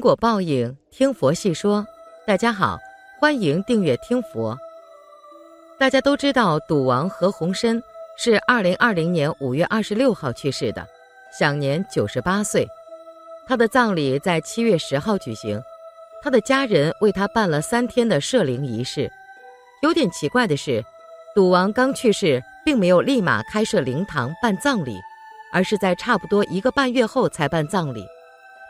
因果报应，听佛细说。大家好，欢迎订阅听佛。大家都知道，赌王何鸿燊是二零二零年五月二十六号去世的，享年九十八岁。他的葬礼在七月十号举行，他的家人为他办了三天的设灵仪式。有点奇怪的是，赌王刚去世，并没有立马开设灵堂办葬礼，而是在差不多一个半月后才办葬礼。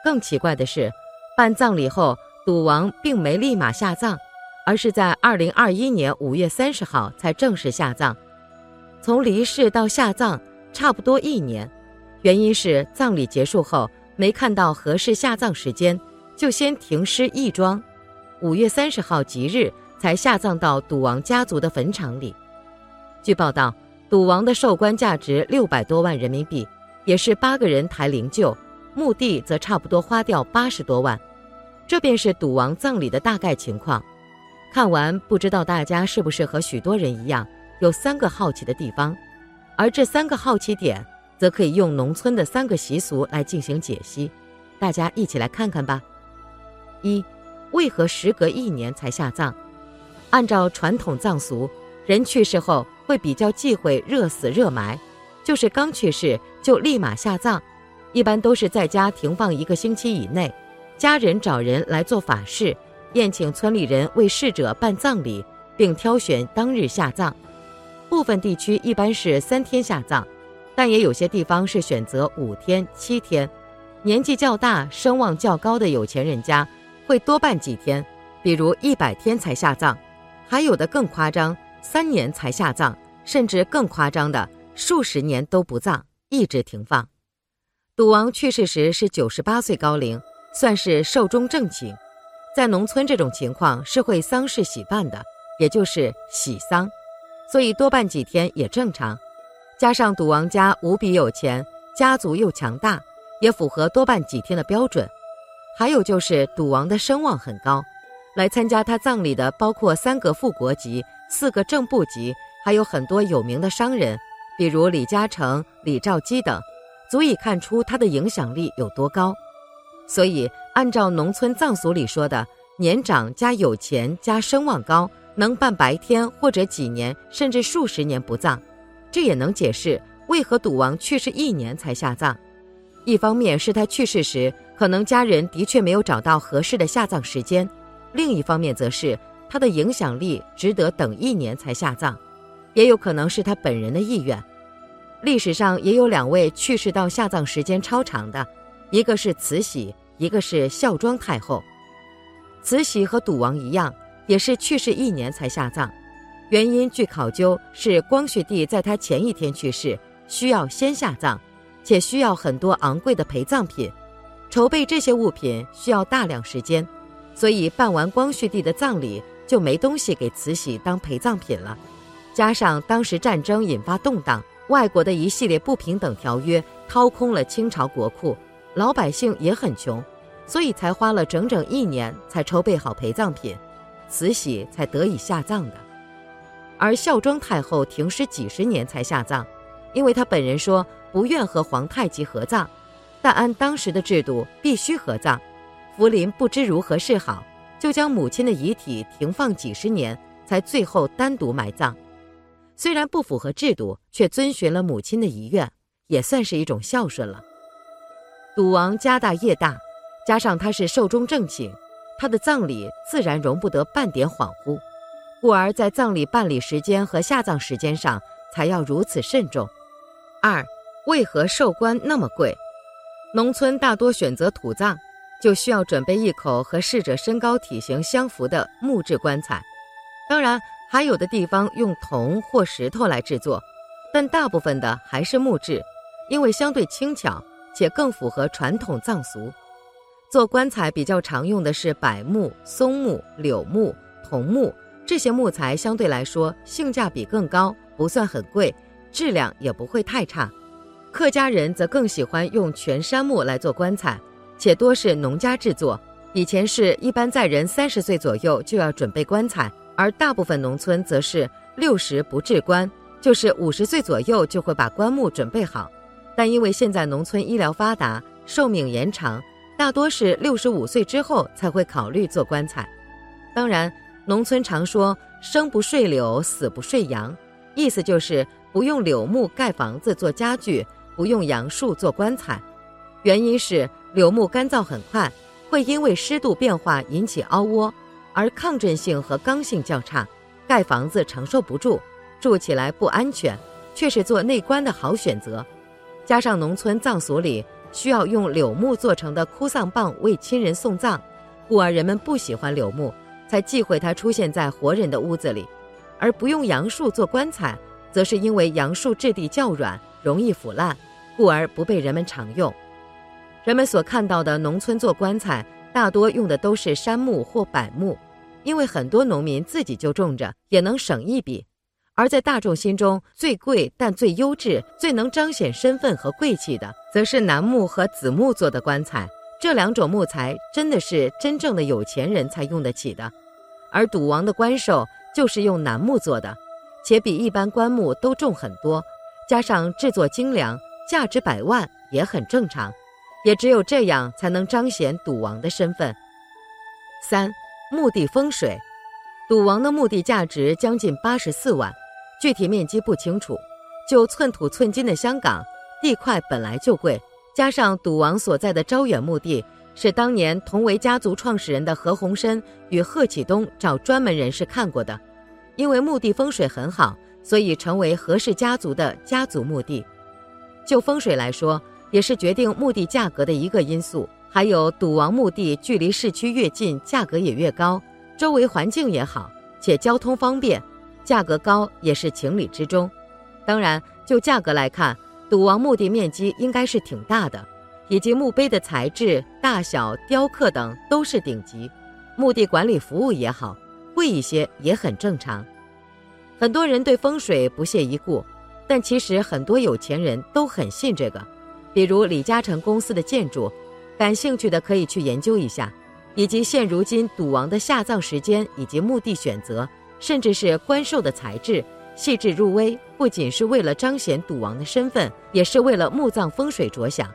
更奇怪的是，办葬礼后，赌王并没立马下葬，而是在二零二一年五月三十号才正式下葬。从离世到下葬差不多一年，原因是葬礼结束后没看到合适下葬时间，就先停尸义庄，五月三十号吉日才下葬到赌王家族的坟场里。据报道，赌王的寿棺价值六百多万人民币，也是八个人抬灵柩。墓地则差不多花掉八十多万，这便是赌王葬礼的大概情况。看完，不知道大家是不是和许多人一样，有三个好奇的地方，而这三个好奇点，则可以用农村的三个习俗来进行解析。大家一起来看看吧。一，为何时隔一年才下葬？按照传统葬俗，人去世后会比较忌讳热死热埋，就是刚去世就立马下葬。一般都是在家停放一个星期以内，家人找人来做法事，宴请村里人为逝者办葬礼，并挑选当日下葬。部分地区一般是三天下葬，但也有些地方是选择五天、七天。年纪较大、声望较高的有钱人家会多办几天，比如一百天才下葬，还有的更夸张，三年才下葬，甚至更夸张的数十年都不葬，一直停放。赌王去世时是九十八岁高龄，算是寿终正寝。在农村，这种情况是会丧事喜办的，也就是喜丧，所以多办几天也正常。加上赌王家无比有钱，家族又强大，也符合多办几天的标准。还有就是赌王的声望很高，来参加他葬礼的包括三个副国级、四个正部级，还有很多有名的商人，比如李嘉诚、李兆基等。足以看出他的影响力有多高，所以按照农村葬俗里说的，年长加有钱加声望高，能办白天或者几年甚至数十年不葬，这也能解释为何赌王去世一年才下葬。一方面是他去世时可能家人的确没有找到合适的下葬时间，另一方面则是他的影响力值得等一年才下葬，也有可能是他本人的意愿。历史上也有两位去世到下葬时间超长的，一个是慈禧，一个是孝庄太后。慈禧和赌王一样，也是去世一年才下葬。原因据考究是光绪帝在他前一天去世，需要先下葬，且需要很多昂贵的陪葬品，筹备这些物品需要大量时间，所以办完光绪帝的葬礼就没东西给慈禧当陪葬品了。加上当时战争引发动荡。外国的一系列不平等条约掏空了清朝国库，老百姓也很穷，所以才花了整整一年才筹备好陪葬品，慈禧才得以下葬的。而孝庄太后停尸几十年才下葬，因为她本人说不愿和皇太极合葬，但按当时的制度必须合葬。福临不知如何是好，就将母亲的遗体停放几十年，才最后单独埋葬。虽然不符合制度，却遵循了母亲的遗愿，也算是一种孝顺了。赌王家大业大，加上他是寿终正寝，他的葬礼自然容不得半点恍惚，故而在葬礼办理时间和下葬时间上才要如此慎重。二，为何寿棺那么贵？农村大多选择土葬，就需要准备一口和逝者身高体型相符的木质棺材，当然。还有的地方用铜或石头来制作，但大部分的还是木质，因为相对轻巧且更符合传统葬俗。做棺材比较常用的是柏木、松木、柳木、桐木这些木材，相对来说性价比更高，不算很贵，质量也不会太差。客家人则更喜欢用全杉木来做棺材，且多是农家制作。以前是一般在人三十岁左右就要准备棺材。而大部分农村则是六十不置棺，就是五十岁左右就会把棺木准备好。但因为现在农村医疗发达，寿命延长，大多是六十五岁之后才会考虑做棺材。当然，农村常说“生不睡柳，死不睡杨”，意思就是不用柳木盖房子做家具，不用杨树做棺材。原因是柳木干燥很快，会因为湿度变化引起凹窝，而抗震性和刚性较差，盖房子承受不住，住起来不安全，却是做内棺的好选择。加上农村葬俗里需要用柳木做成的哭丧棒为亲人送葬，故而人们不喜欢柳木，才忌讳它出现在活人的屋子里。而不用杨树做棺材，则是因为杨树质地较软，容易腐烂，故而不被人们常用。人们所看到的农村做棺材，大多用的都是杉木或柏木，因为很多农民自己就种着，也能省一笔。而在大众心中最贵但最优质、最能彰显身份和贵气的，则是楠木和紫木做的棺材。这两种木材真的是真正的有钱人才用得起的。而赌王的棺寿就是用楠木做的，且比一般棺木都重很多，加上制作精良，价值百万也很正常。也只有这样才能彰显赌王的身份。三、墓地风水，赌王的墓地价值将近八十四万。具体面积不清楚，就寸土寸金的香港，地块本来就贵，加上赌王所在的招远墓地是当年同为家族创始人的何鸿燊与贺启东找专门人士看过的，因为墓地风水很好，所以成为何氏家族的家族墓地。就风水来说，也是决定墓地价格的一个因素。还有赌王墓地距离市区越近，价格也越高，周围环境也好，且交通方便。价格高也是情理之中，当然就价格来看，赌王墓地面积应该是挺大的，以及墓碑的材质、大小、雕刻等都是顶级，墓地管理服务也好，贵一些也很正常。很多人对风水不屑一顾，但其实很多有钱人都很信这个，比如李嘉诚公司的建筑，感兴趣的可以去研究一下，以及现如今赌王的下葬时间以及墓地选择。甚至是官寿的材质细致入微，不仅是为了彰显赌王的身份，也是为了墓葬风水着想。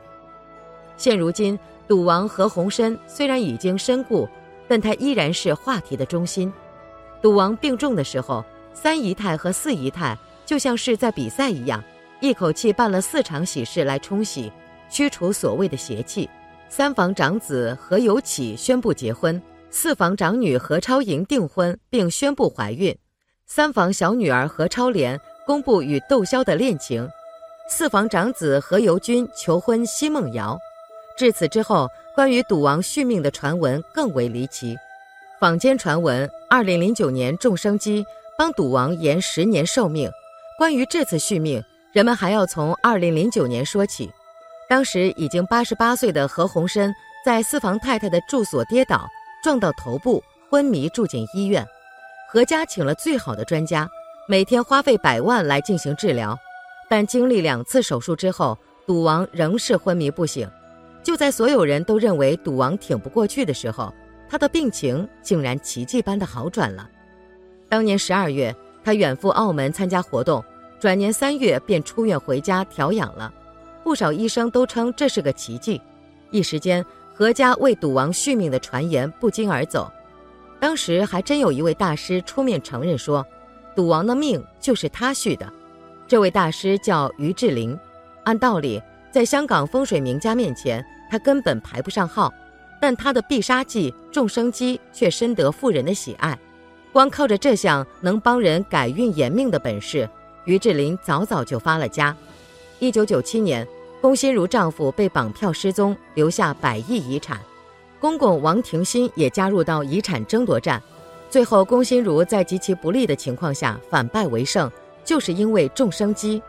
现如今，赌王何鸿燊虽然已经身故，但他依然是话题的中心。赌王病重的时候，三姨太和四姨太就像是在比赛一样，一口气办了四场喜事来冲喜，驱除所谓的邪气。三房长子何有启宣布结婚。四房长女何超莹订婚并宣布怀孕，三房小女儿何超莲公布与窦骁的恋情，四房长子何猷君求婚奚梦瑶。至此之后，关于赌王续命的传闻更为离奇。坊间传闻，二零零九年众生机帮赌王延十年寿命。关于这次续命，人们还要从二零零九年说起。当时已经八十八岁的何鸿燊在四房太太的住所跌倒。撞到头部，昏迷住进医院。何家请了最好的专家，每天花费百万来进行治疗。但经历两次手术之后，赌王仍是昏迷不醒。就在所有人都认为赌王挺不过去的时候，他的病情竟然奇迹般的好转了。当年十二月，他远赴澳门参加活动，转年三月便出院回家调养了。不少医生都称这是个奇迹。一时间。何家为赌王续命的传言不胫而走，当时还真有一位大师出面承认说，赌王的命就是他续的。这位大师叫于志林，按道理在香港风水名家面前，他根本排不上号，但他的必杀技众生机却深得富人的喜爱。光靠着这项能帮人改运延命的本事，于志林早早就发了家。一九九七年。龚心如丈夫被绑票失踪，留下百亿遗产，公公王廷新也加入到遗产争夺战。最后，龚心如在极其不利的情况下反败为胜，就是因为众生机。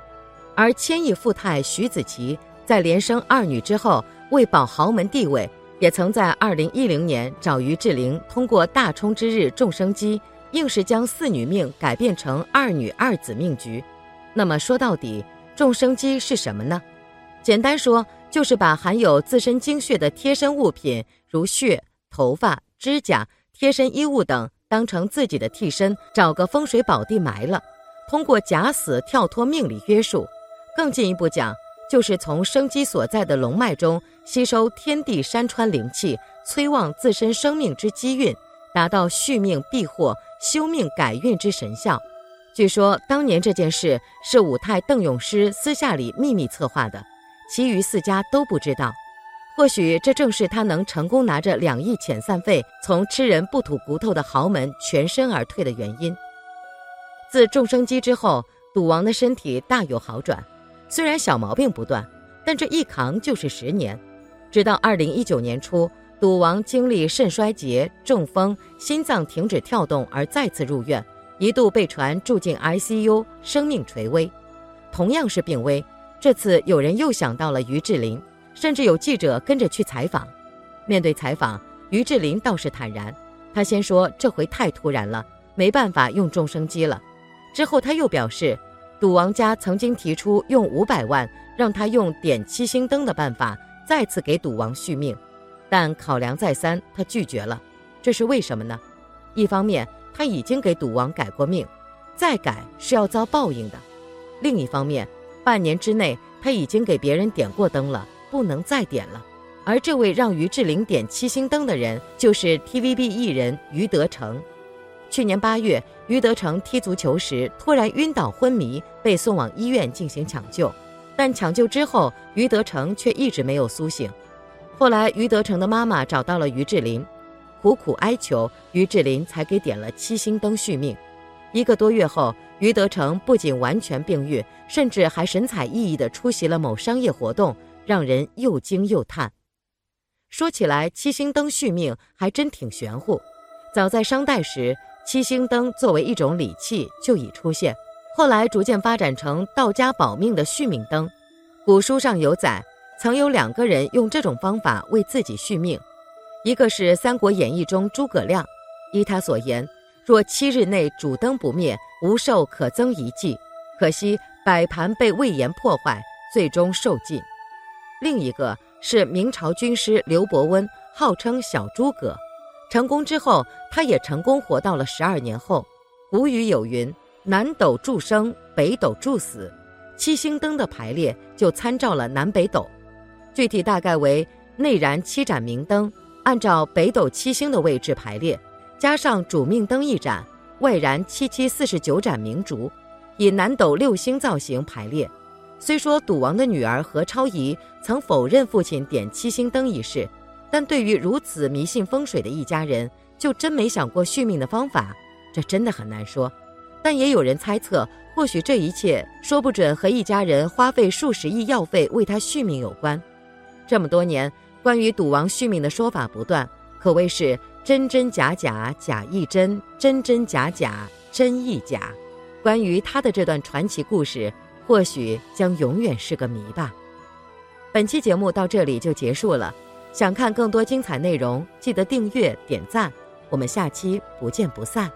而千亿富太徐子淇在连生二女之后，为保豪门地位，也曾在二零一零年找于志玲通过大冲之日众生机，硬是将四女命改变成二女二子命局。那么说到底，众生机是什么呢？简单说，就是把含有自身精血的贴身物品，如血、头发、指甲、贴身衣物等，当成自己的替身，找个风水宝地埋了，通过假死跳脱命理约束。更进一步讲，就是从生机所在的龙脉中吸收天地山川灵气，催旺自身生命之机运，达到续命避祸、修命改运之神效。据说当年这件事是武太邓永师私下里秘密策划的，其余四家都不知道。或许这正是他能成功拿着两亿遣散费从吃人不吐骨头的豪门全身而退的原因。自众生机之后，赌王的身体大有好转。虽然小毛病不断，但这一扛就是十年。直到二零一九年初，赌王经历肾衰竭、中风、心脏停止跳动而再次入院，一度被传住进 ICU，生命垂危。同样是病危，这次有人又想到了于志林，甚至有记者跟着去采访。面对采访，于志林倒是坦然，他先说这回太突然了，没办法用众生机了。之后他又表示。赌王家曾经提出用五百万让他用点七星灯的办法再次给赌王续命，但考量再三，他拒绝了。这是为什么呢？一方面他已经给赌王改过命，再改是要遭报应的；另一方面，半年之内他已经给别人点过灯了，不能再点了。而这位让于志玲点七星灯的人，就是 TVB 艺人于德成。去年八月，于德成踢足球时突然晕倒昏迷，被送往医院进行抢救。但抢救之后，于德成却一直没有苏醒。后来，于德成的妈妈找到了于志林，苦苦哀求，于志林才给点了七星灯续命。一个多月后，于德成不仅完全病愈，甚至还神采奕奕地出席了某商业活动，让人又惊又叹。说起来，七星灯续命还真挺玄乎。早在商代时，七星灯作为一种礼器就已出现，后来逐渐发展成道家保命的续命灯。古书上有载，曾有两个人用这种方法为自己续命，一个是《三国演义》中诸葛亮，依他所言，若七日内主灯不灭，无寿可增一计。可惜摆盘被魏延破坏，最终受尽。另一个是明朝军师刘伯温，号称小诸葛。成功之后，他也成功活到了十二年后。古语有云：“南斗助生，北斗助死。”七星灯的排列就参照了南北斗，具体大概为内燃七盏明灯，按照北斗七星的位置排列，加上主命灯一盏，外燃七七四十九盏明烛，以南斗六星造型排列。虽说赌王的女儿何超仪曾否认父亲点七星灯一事。但对于如此迷信风水的一家人，就真没想过续命的方法，这真的很难说。但也有人猜测，或许这一切说不准和一家人花费数十亿药费为他续命有关。这么多年，关于赌王续命的说法不断，可谓是真真假假，假亦真，真真假假，真亦假。关于他的这段传奇故事，或许将永远是个谜吧。本期节目到这里就结束了。想看更多精彩内容，记得订阅点赞，我们下期不见不散。